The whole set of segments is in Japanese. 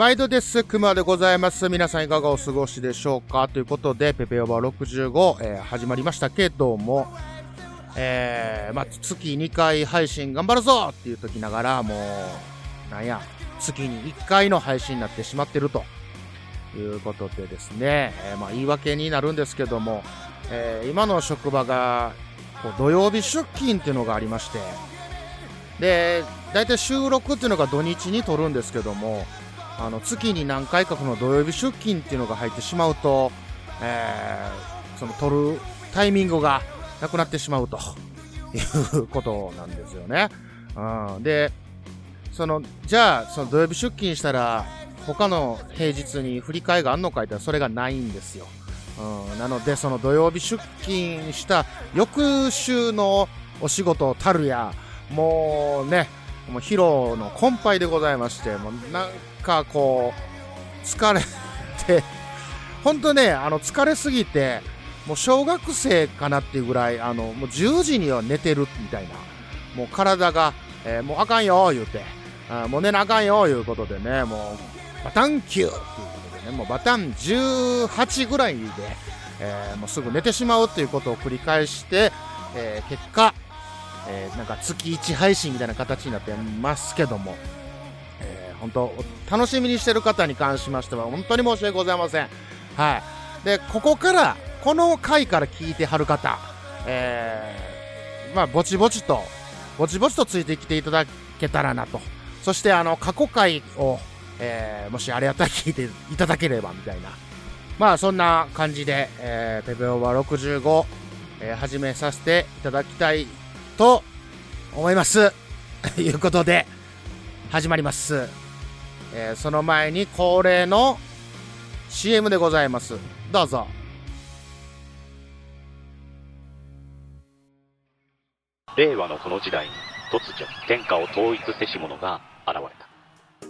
毎度です。熊でございます。皆さんいかがお過ごしでしょうか？ということで、ペペオバ65、えー、始まりましたけども、えー、まあ、月2回配信頑張るぞっていう時ながら、もう、なんや、月に1回の配信になってしまってるということでですね、えー、まあ、言い訳になるんですけども、えー、今の職場が、こう土曜日出勤っていうのがありまして、で、大体収録っていうのが土日に撮るんですけども、あの月に何回かこの土曜日出勤っていうのが入ってしまうと、えー、その取るタイミングがなくなってしまうということなんですよね。うん、で、その、じゃあ、その土曜日出勤したら、他の平日に振り替えがあんのかいったらそれがないんですよ。うん、なので、その土曜日出勤した翌週のお仕事たるや、もうね、もう疲労の困憊でございまして、もうなんかこう、疲れて、本当ね、あの、疲れすぎて、もう小学生かなっていうぐらい、あの、もう10時には寝てるみたいな、もう体が、えー、もうあかんよ、言うて、あもう寝なあかんよ、いうことでね、もう、バタンキューっていうことでね、もうバタン18ぐらいで、えー、もうすぐ寝てしまうっていうことを繰り返して、えー、結果、えー、なんか月1配信みたいな形になってますけども、本当、楽しみにしてる方に関しましては、本当に申し訳ございません。はい。で、ここから、この回から聞いてはる方、えー、まあ、ぼちぼちと、ぼちぼちとついてきていただけたらなと。そして、あの、過去回を、えー、もしあれやったら聞いていただければ、みたいな。まあ、そんな感じで、えー、ペペオーバー65、えー、始めさせていただきたいと思います。と いうことで、始まります。えー、その前に恒例の CM でございます。どうぞ。令和のこの時代に突如天下を統一せし者が現れた。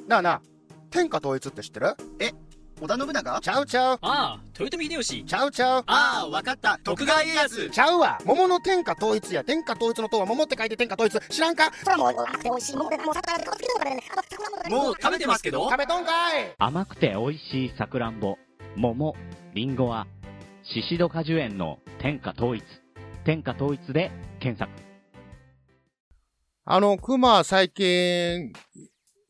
なあなあ、天下統一って知ってる？え？織田信長？ちゃうちゃう。ああ、豊臣秀吉。ちゃうちゃう。ああ、わかった。徳川家康。ちゃうわ。桃の天下統一や。天下統一の塔は桃って書いて天下統一。知らんか？そらもう、甘くて美味しい桃で、もう魚で顔つけからね。もう食べてますけど食べとんかい甘くて美味しいさくらんぼ、桃、りんごは、シシド果樹園の天下統一。天下統一で検索。あの、熊最近、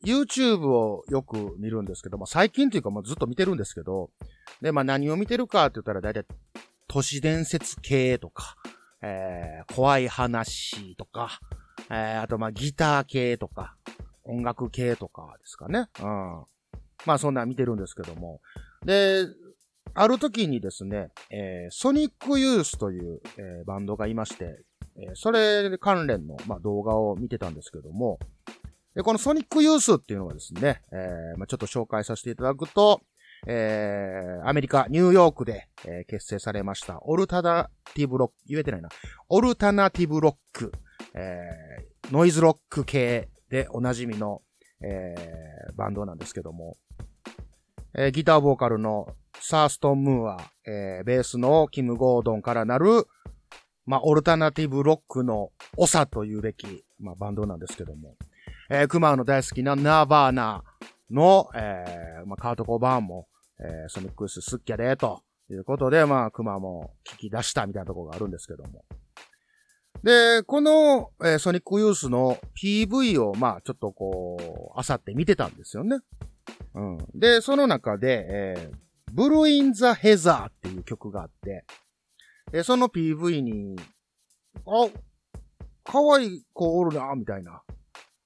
YouTube をよく見るんですけど、まあ、最近というかもうずっと見てるんですけど、で、まあ、何を見てるかって言ったら大体、都市伝説系とか、えー、怖い話とか、えー、あとまあ、ギター系とか、音楽系とかですかね。うん。まあ、そんな見てるんですけども。で、ある時にですね、えー、ソニックユースという、えー、バンドがいまして、えー、それ関連の、まあ、動画を見てたんですけども、で、このソニックユースっていうのはですね、えー、まあ、ちょっと紹介させていただくと、えー、アメリカ、ニューヨークで、えー、結成されました、オルタナティブロック、言えてないな、オルタナティブロック、えー、ノイズロック系でおなじみの、えー、バンドなんですけども、えー、ギターボーカルのサーストン・ムーア、えー、ベースのキム・ゴードンからなる、まあ、オルタナティブロックの長というべき、まあ、バンドなんですけども、えー、クマの大好きなナーバーナの、えー、まあ、カート・コバーンも、えー、ソニックススッキャで、ということで、まあ、クマも聞き出したみたいなとこがあるんですけども。で、この、えー、ソニックユースの PV を、まあ、ちょっとこう、あさって見てたんですよね。うん。で、その中で、えー、ブルーイン・ザ・ヘザーっていう曲があって、で、その PV に、あ、可愛い子おるな、みたいな。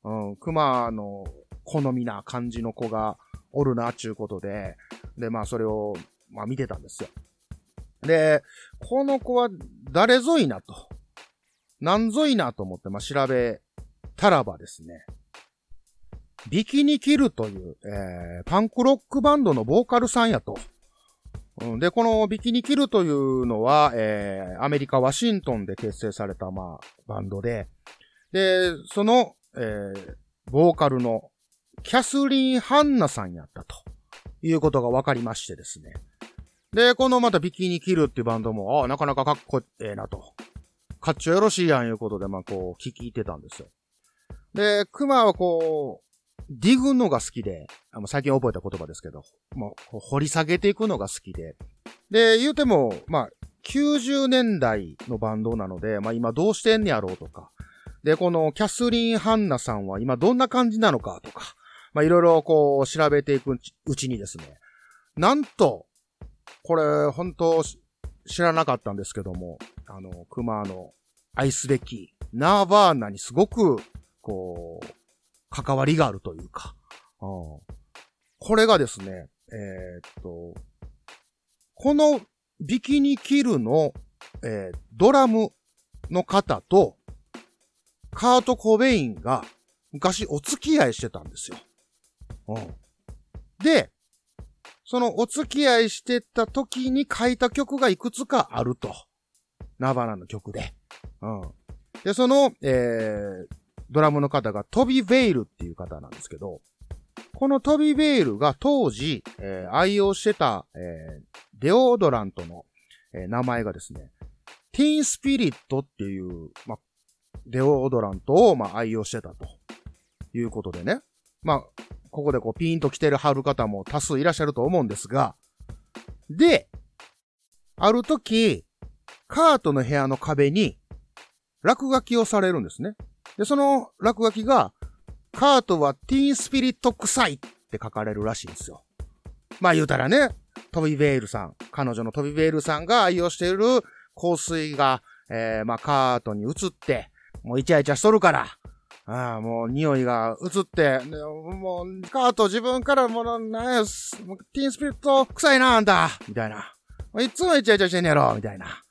うん、熊の好みな感じの子がおるな、ちゅうことで、で、まあそれを、まあ見てたんですよ。で、この子は誰ぞいなと。何ぞいなと思って、まあ調べたらばですね、ビキニキルという、えー、パンクロックバンドのボーカルさんやと。うん、で、このビキニキルというのは、えー、アメリカ・ワシントンで結成された、まあ、バンドで、で、その、えー、ボーカルのキャスリン・ハンナさんやったということが分かりましてですね。で、このまたビキニキルっていうバンドも、ああ、なかなかかっこええなと。かっちょよろしいやんいうことで、まあこう、聞いてたんですよ。で、クマはこう、ディグのが好きで、あの最近覚えた言葉ですけど、もう掘り下げていくのが好きで。で、言うても、まあ、90年代のバンドなので、まあ今どうしてんねやろうとか。で、このキャスリン・ハンナさんは今どんな感じなのかとか。まあいろいろこう調べていくうちにですね。なんと、これ本当知らなかったんですけども、あの、熊の愛すべきナーバーナにすごく、こう、関わりがあるというか。うん、これがですね、えー、っと、このビキニキルの、えー、ドラムの方と、カート・コベインが昔お付き合いしてたんですよ。うん。で、そのお付き合いしてた時に書いた曲がいくつかあると。ナバナの曲で。うん。で、その、えー、ドラムの方がトビ・ベイルっていう方なんですけど、このトビ・ベイルが当時、えー、愛用してた、えー、デオドラントの、えー、名前がですね、ティーンスピリットっていう、ま、デオドラントを、ま、愛用してたということでね。まあ、ここでこうピーンと来てる貼る方も多数いらっしゃると思うんですが、で、ある時、カートの部屋の壁に落書きをされるんですね。で、その落書きが、カートはティーンスピリット臭いって書かれるらしいんですよ。まあ言うたらね、トビベールさん、彼女のトビベールさんが愛用している香水が、えー、まあカートに移って、もうイチャイチャしとるから、ああ、もう匂いが移って、もう、カート自分からもう、なんや、ティーンスピリット臭いな、あんたみたいな。いつもイチャイチャしてんねやろみたいな。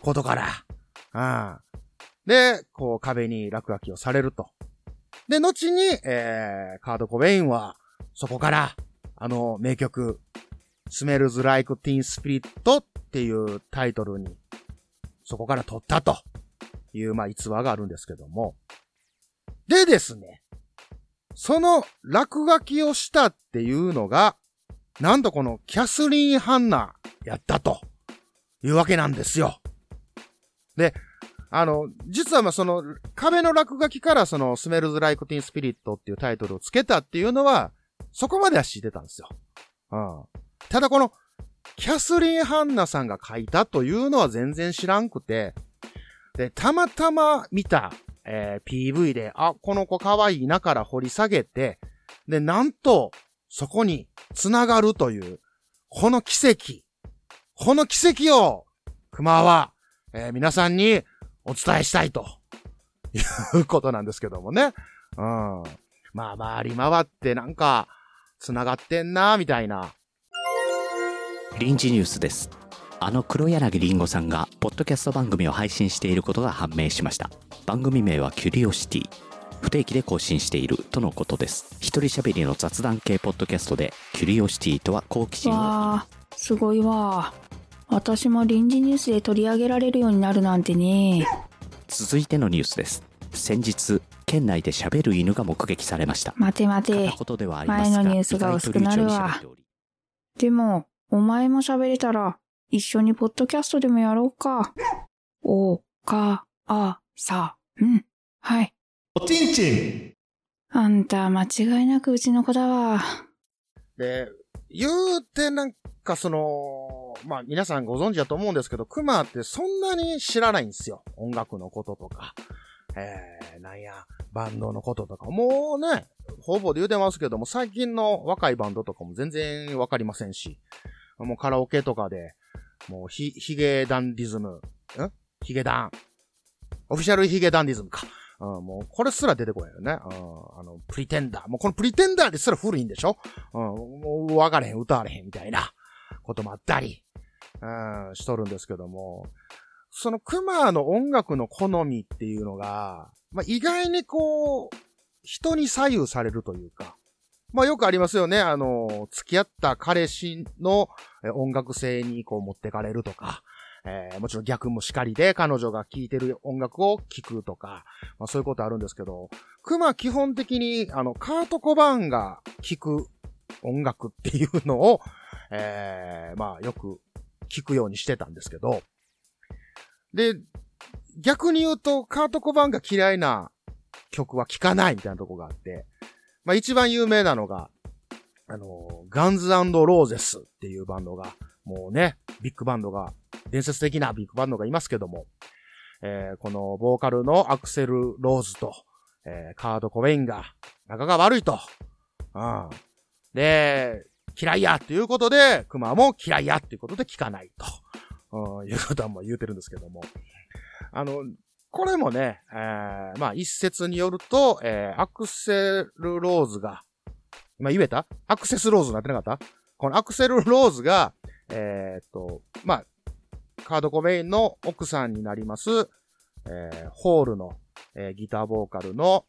ことから。ああ。で、こう壁に落書きをされると。で、後に、えー、カード・コベインは、そこから、あの名曲、Smells Like Teen Spirit っていうタイトルに、そこから取ったという、まあ、逸話があるんですけども、でですね、その落書きをしたっていうのが、なんとこのキャスリン・ハンナやったというわけなんですよ。で、あの、実はまあその壁の落書きからそのスメルズ・ライク・ティン・スピリットっていうタイトルをつけたっていうのは、そこまでは知ってたんですよ。うん。ただこの、キャスリン・ハンナさんが書いたというのは全然知らんくて、で、たまたま見たえー、PV で、あ、この子可愛いなから掘り下げて、で、なんと、そこに繋がるという、この奇跡。この奇跡を、熊は、えー、皆さんにお伝えしたいと、いうことなんですけどもね。うん。まあ、回り回ってなんか、繋がってんな、みたいな。臨時ニュースです。あの黒柳りんごさんがポッドキャスト番組を配信していることが判明しました。番組名はキュリオシティ。不定期で更新しているとのことです。一人喋りの雑談系ポッドキャストでキュリオシティとは好奇心を。わーすごいわ。私も臨時ニュースで取り上げられるようになるなんてね。続いてのニュースです。先日県内で喋る犬が目撃されました。待て待て。前のニュースが薄くなるわ。でもお前も喋れたら一緒にポッドキャストでもやろうか。お、か、あ、さ、うん。はい。おちんちんあんた、間違いなくうちの子だわ。で、言うてなんかその、まあ皆さんご存知だと思うんですけど、クマってそんなに知らないんですよ。音楽のこととか。えー、なんや、バンドのこととか。もうね、ほぼで言うてますけども、最近の若いバンドとかも全然わかりませんし、もうカラオケとかで、もう、ひ、ヒゲダンディズム。ん？ヒゲダン。オフィシャルヒゲダンディズムか。うん、もう、これすら出てこないよね。うん、あの、プリテンダー。もうこのプリテンダーですら古いんでしょ？うん、もう、わかれへん、歌われへんみたいなこともあったり、うん、しとるんですけども、そのクマの音楽の好みっていうのが、まあ、意外にこう、人に左右されるというか、まあよくありますよね。あの、付き合った彼氏の音楽性にこう持ってかれるとか、えー、もちろん逆もしかりで彼女が聴いてる音楽を聴くとか、まあそういうことあるんですけど、熊基本的にあの、カート・コバーンが聴く音楽っていうのを、えー、まあよく聞くようにしてたんですけど、で、逆に言うと、カート・コバーンが嫌いな曲は聴かないみたいなとこがあって、まあ一番有名なのが、あの、ガンズローゼスっていうバンドが、もうね、ビッグバンドが、伝説的なビッグバンドがいますけども、えー、このボーカルのアクセル・ローズと、えー、カード・コベインが仲が悪いと。うん。で、嫌いやっていうことで、クマも嫌いやっていうことで聞かないと、うん、いうことはもう言うてるんですけども。あの、これもね、えー、まあ一説によると、えー、アクセル・ローズが、今言えた？アクセス・ローズになってなかった？このアクセル・ローズが、えー、っと、まあ、カード・コベインの奥さんになります、えー、ホールの、えー、ギターボーカルの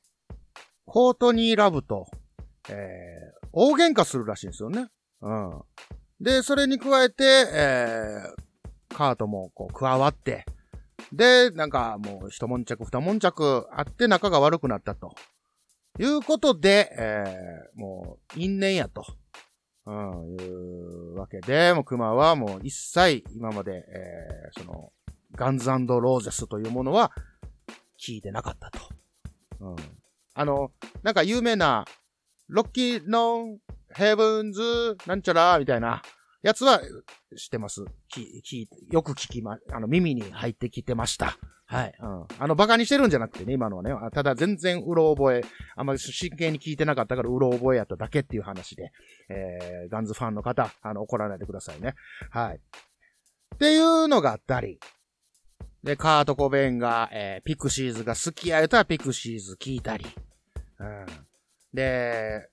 コートニー・ラブと、えー、大喧嘩するらしいんですよね。うん。で、それに加えて、えー、カートもこう加わって、で、なんかもう一悶着二悶着あって仲が悪くなったと。いうことで、えー、もう因縁やと。うん、いうわけで、もう熊はもう一切今まで、えー、その、ガンズローゼスというものは聞いてなかったと。うん。あの、なんか有名な、ロッキーノンヘブンズなんちゃらみたいなやつは知ってます。き、き、よく聞きま、あの耳に入ってきてました。はい。うん。あの、馬鹿にしてるんじゃなくてね、今のはね。ただ全然うろ覚え、あんまり真剣に聞いてなかったからうろ覚えやっただけっていう話で、えー、ガンズファンの方、あの、怒らないでくださいね。はい。っていうのがあったり、で、カート・コベンが、えー、ピクシーズが好きや言うたらピクシーズ聞いたり、うん。で、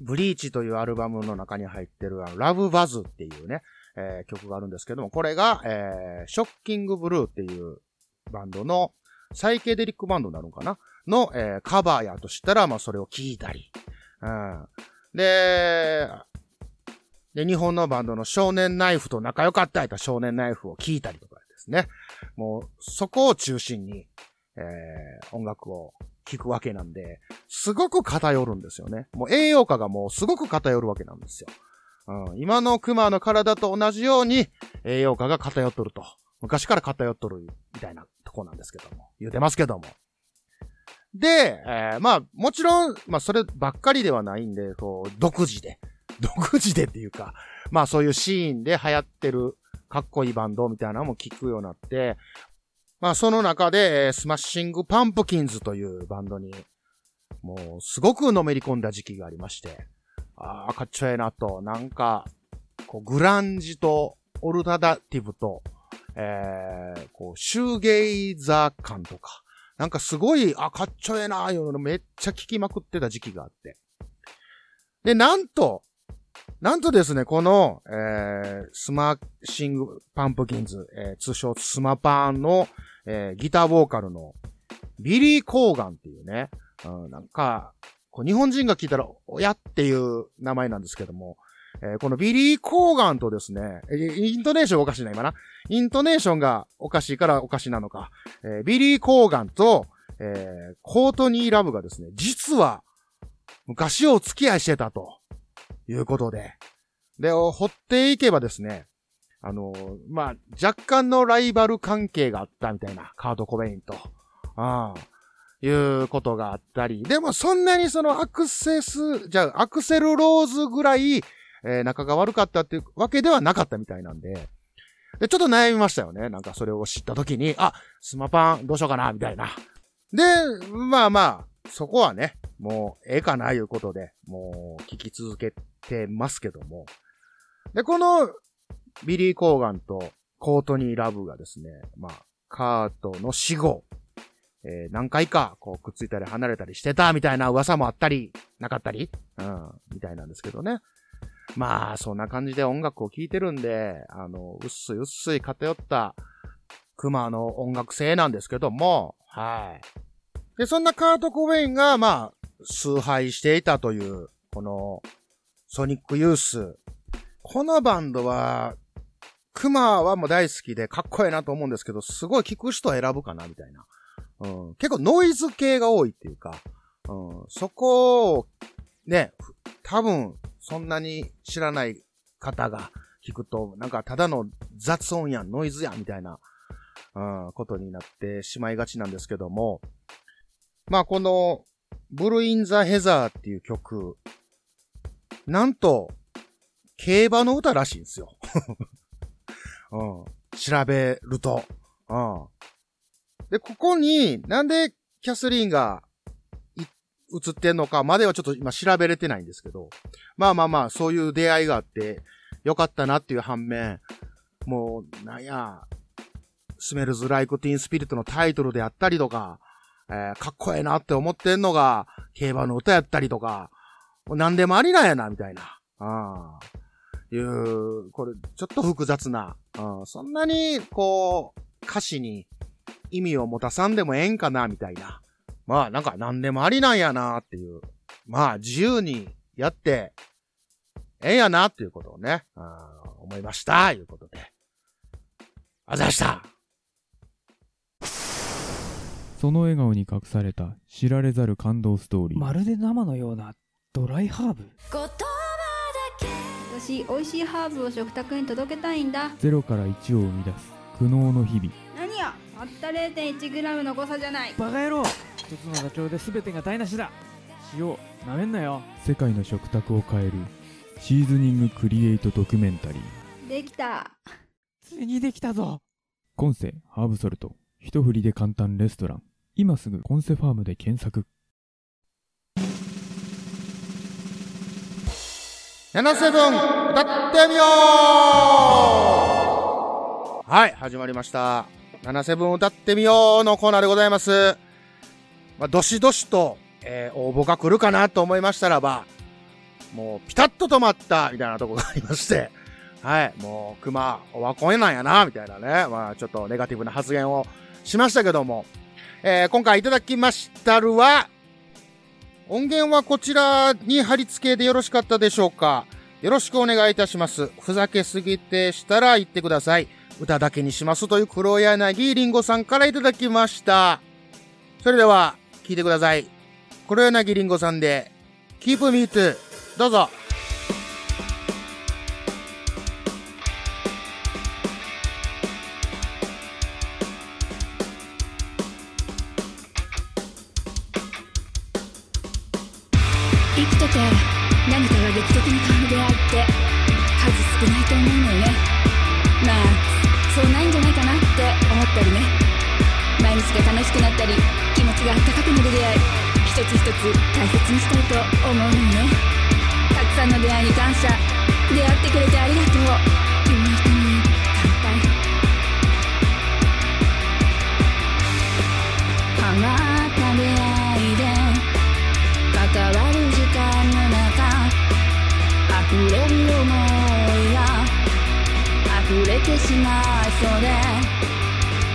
ブリーチというアルバムの中に入ってる、ラブバズっていうね、えー、曲があるんですけども、これが、えー、ショッキングブルーっていうバンドの、サイケデリックバンドになるのかな？の、えー、カバーやとしたら、まあ、それを聞いたり。うん。で、で、日本のバンドの少年ナイフと仲良かったやった少年ナイフを聞いたりとかですね。もう、そこを中心に、えー、音楽を聞くわけなんで、すごく偏るんですよね。もう栄養価がもうすごく偏るわけなんですよ。うん、今の熊の体と同じように栄養価が偏っとると。昔から偏っとるみたいなとこなんですけども。言うてますけども。で、えー、まあ、もちろん、まあ、そればっかりではないんで、こう、独自で、独自でっていうか、まあ、そういうシーンで流行ってるかっこいいバンドみたいなのも聞くようになって、まあその中で、スマッシングパンプキンズというバンドに、もうすごくのめり込んだ時期がありまして、ああ、かっちょええなと、なんか、こう、グランジと、オルタダティブと、えー、こう、シューゲイザー感とか、なんかすごい、あ、かっちょええなーいうのめっちゃ聞きまくってた時期があって。で、なんと、なんとですね、この、えー、スマッシングパンプキンズ、えー、通称スマパンの、えー、ギターボーカルのビリー・コーガンっていうね、うん、なんか、こう日本人が聞いたら、親っていう名前なんですけども、えー、このビリー・コーガンとですね、イントネーションおかしいな、今な。イントネーションがおかしいからおかしなのか。えー、ビリー・コーガンと、えー、コートニー・ラブがですね、実は、昔お付き合いしてたと、いうことで。で、掘っていけばですね、あの、まあ、若干のライバル関係があったみたいな、カート・コベインと。ああ。いうことがあったり。でもそんなにそのアクセス、じゃあアクセルローズぐらい、えー、仲が悪かったっていうわけではなかったみたいなんで。で、ちょっと悩みましたよね。なんかそれを知った時に、あ、スマパンどうしようかな、みたいな。で、まあまあ、そこはね、もうええかな、いうことで、もう聞き続けてますけども。で、このビリー・コーガンとコートニー・ラブがですね、まあ、カートの死後、えー、何回か、こう、くっついたり離れたりしてた、みたいな噂もあったり、なかったり、うん、みたいなんですけどね。まあ、そんな感じで音楽を聴いてるんで、あの、うっすいうっすい偏った、熊の音楽性なんですけども、はい。で、そんなカート・コベインが、まあ、崇拝していたという、この、ソニック・ユース。このバンドは、クマはもう大好きでかっこいいなと思うんですけど、すごい聞く人選ぶかなみたいな。うん、結構ノイズ系が多いっていうか、うん、そこを、ね、多分、そんなに知らない方が聞くと、なんかただの雑音や、ノイズや、みたいな、うん、ことになってしまいがちなんですけども、まあこの、ブルーイン・ザ・ヘザーっていう曲、なんと、競馬の歌らしいんですよ。うん。調べると。うん。で、ここに、なんでキャスリーンが映ってんのかまではちょっと今調べれてないんですけど、まあまあまあ、そういう出会いがあって、よかったなっていう反面、もう、なんや、スメルズ・ライク・ティン・スピリットのタイトルであったりとか、えーかっこええなって思ってんのが、競馬の歌やったりとか、もう何でもありなんやな、みたいな。あいう、これ、ちょっと複雑な、うん、そんなに、こう、歌詞に意味を持たさんでもええんかな、みたいな。まあ、なんか何でもありなんやな、っていう。まあ、自由にやって、ええんやな、っていうことをね、うん思いました、いうことで。あざしたその笑顔に隠された知られざる感動ストーリー。まるで生のようなドライハーブ私美味しいハーブを食卓に届けたいんだ。ゼロから1を生み出す苦悩の日々。何やたった 0.1g の誤差じゃない。バカ野郎。一つのダチョウで全てが台無しだ。塩なめんなよ。世界の食卓を変えるシーズニングクリエイトドキュメンタリー。できた。ついにできたぞ。コンセハーブソルト。一振りで簡単レストラン。今すぐコンセファームで検索77歌ってみようはい、始まりました。77歌ってみようのコーナーでございます。まあ、どしどしと、えー応募が来るかなと思いましたらば、もうピタッと止まったみたいなとこがありまして、はい、もう熊、オワコンなんやな、みたいなね、まあちょっとネガティブな発言をしましたけども、えー今回いただきましたるは、音源はこちらに貼り付けでよろしかったでしょうかよろしくお願いいたします。ふざけすぎてしたら言ってください。歌だけにしますという黒柳りんごさんからいただきました。それでは、聞いてください。黒柳りんごさんで、Keep Me To、どうぞ。しまいそうで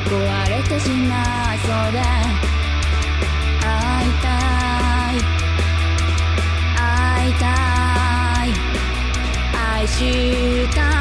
壊れてしまいそうで会いたい会いたい愛したい。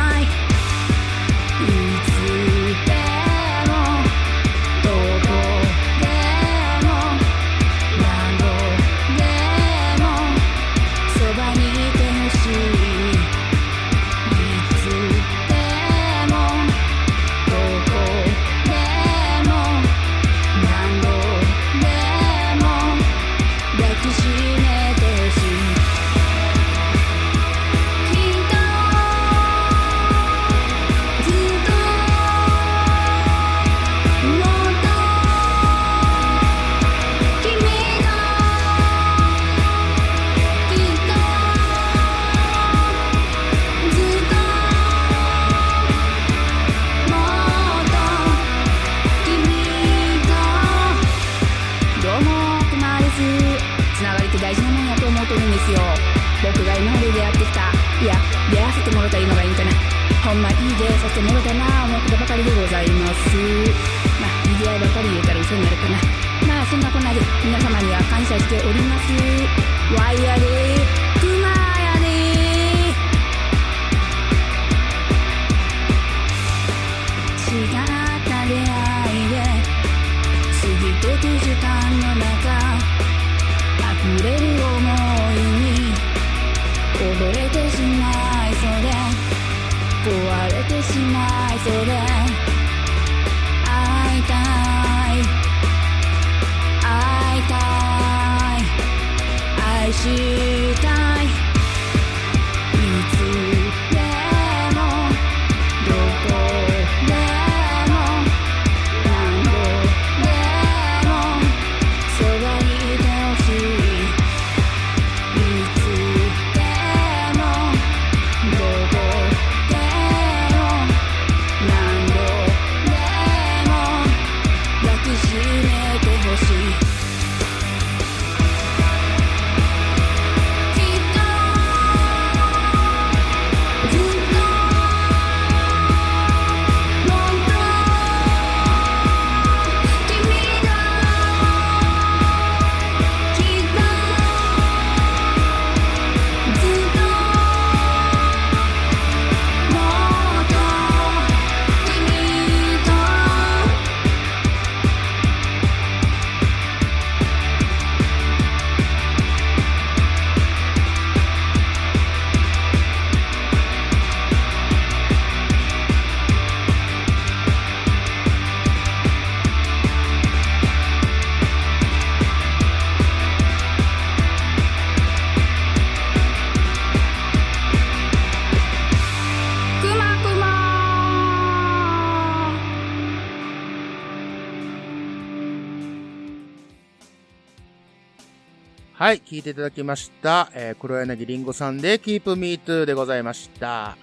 はい、聞いていただきました。えー、黒柳りんごさんで Keep Me Too でございました。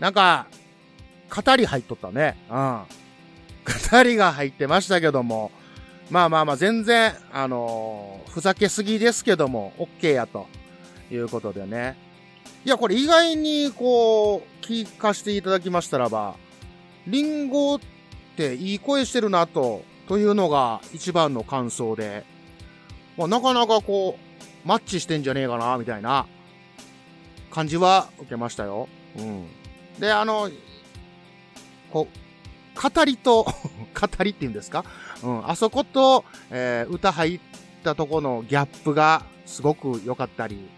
なんか、語り入っとったね。うん。語りが入ってましたけども、まあまあまあ全然、あのーふざけすぎですけども、OK やということでね。いや、これ意外にこう、聞かせていただきましたらば、リンゴっていい声してるなと、というのが一番の感想で、まあ、なかなかこう、マッチしてんじゃねえかな、みたいな感じは受けましたよ。うん。で、あの、こう、語りと、語りって言うんですか？うん。あそこと、えー歌入ったとこのギャップがすごく良かったり。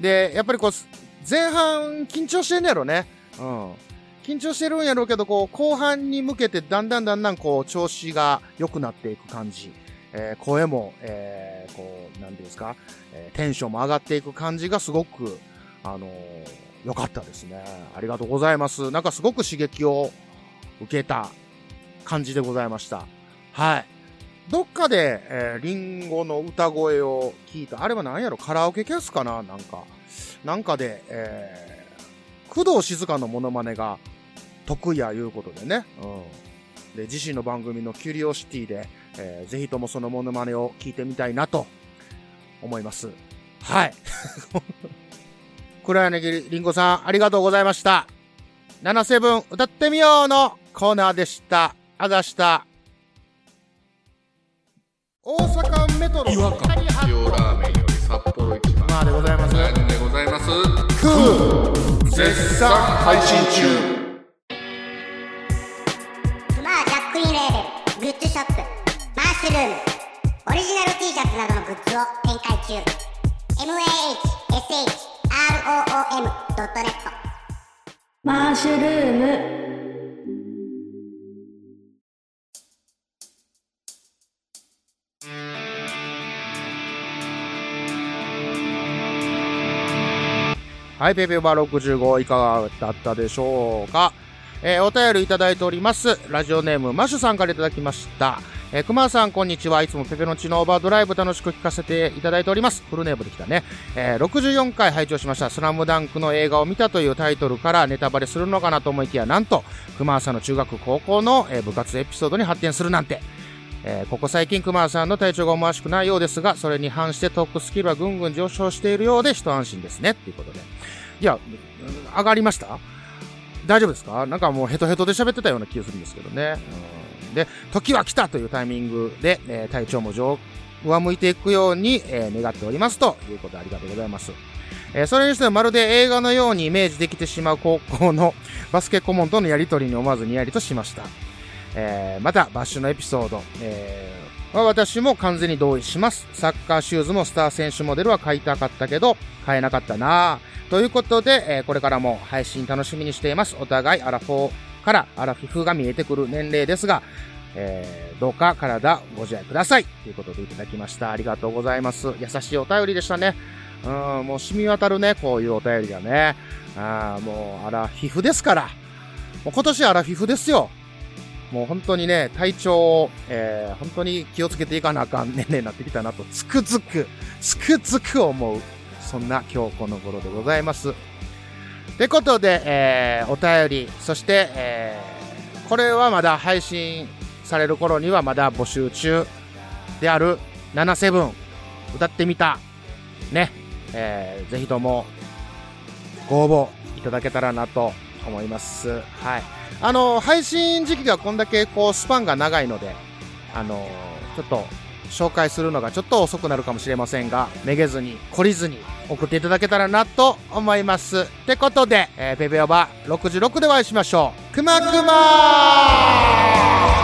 で、やっぱりこう、前半緊張してんねやろね。うん。緊張してるんやろうけど、こう、後半に向けてだんだんだんだんこう、調子が良くなっていく感じ。えー声も、えーこう、なんていうんですか、えーテンションも上がっていく感じがすごく、あのー良かったですね。ありがとうございます。なんかすごく刺激を受けた感じでございました。はい。どっかで、えーリンゴの歌声を聞いた。あれは何やろ？カラオケキャスかな？なんか。なんかで、えー工藤静香のモノマネが得意やいうことでね。うん。で、自身の番組のキュリオシティで、えーぜひともそのモノマネを聞いてみたいなと思います。はい。黒柳りんごさん、ありがとうございました。77歌ってみようのコーナーでした。あざした。大阪メトロ。違和感。塩ラーメンより札幌一番まあでございます。でございます？クー絶賛配信中。マッシュルームオリジナル T シャツなどのグッズを展開中 mahshroom.net マッシュルームはい、ペペバ65いかがだったでしょうか？えーお便りいただいております。ラジオネーム、マッシュさんからいただきました。えー、熊さん、こんにちは。いつもペペのチのオーバードライブ楽しく聞かせていただいております。フルネームできたね。えー64回拝聴しました。スラムダンクの映画を見たというタイトルからネタバレするのかなと思いきや、なんと、熊さんの中学、高校の、え部活エピソードに発展するなんて。えーここ最近熊さんの体調が思わしくないようですが、それに反してトークスキルはぐんぐん上昇しているようで一安心ですね。っていうことで。いや、上がりました？大丈夫ですか？なんかもうヘトヘトで喋ってたような気がするんですけどね。うんで、時は来たというタイミングで、えー体調も上、上向いていくように、えー願っておりますということでありがとうございます。えーそれにしてもまるで映画のようにイメージできてしまう高校の バスケ顧問とのやりとりに思わずにやりとしました。えーまた、バッシュのエピソード、えー私も完全に同意します。サッカーシューズもスター選手モデルは買いたかったけど、買えなかったなぁということで、えこれからも配信楽しみにしています。お互いアラフォーからアラフィフが見えてくる年齢ですが、えーどうか体ご自愛ください。ということでいただきました。ありがとうございます。優しいお便りでしたね。うん、もう染み渡るね、こういうお便りがね。あーもう、アラフィフですから。もう今年アラフィフですよ。もう本当にね、体調を、えー、本当に気をつけていかなあかん 年齢になってきたなと、つくづく、つくづく思う。そんな今日この頃でございます。ってことで、えー、お便り、そして、えー、これはまだ配信される頃にはまだ募集中である77歌ってみた。ね。えー、ぜひともご応募いただけたらなと思います。はい。あの、配信時期がこんだけこうスパンが長いので、あの、ちょっと紹介するのがちょっと遅くなるかもしれませんが、めげずに、懲りずに送っていただけたらなと思います。ってことで、えーペペオバ66でお会いしましょう。くまくまー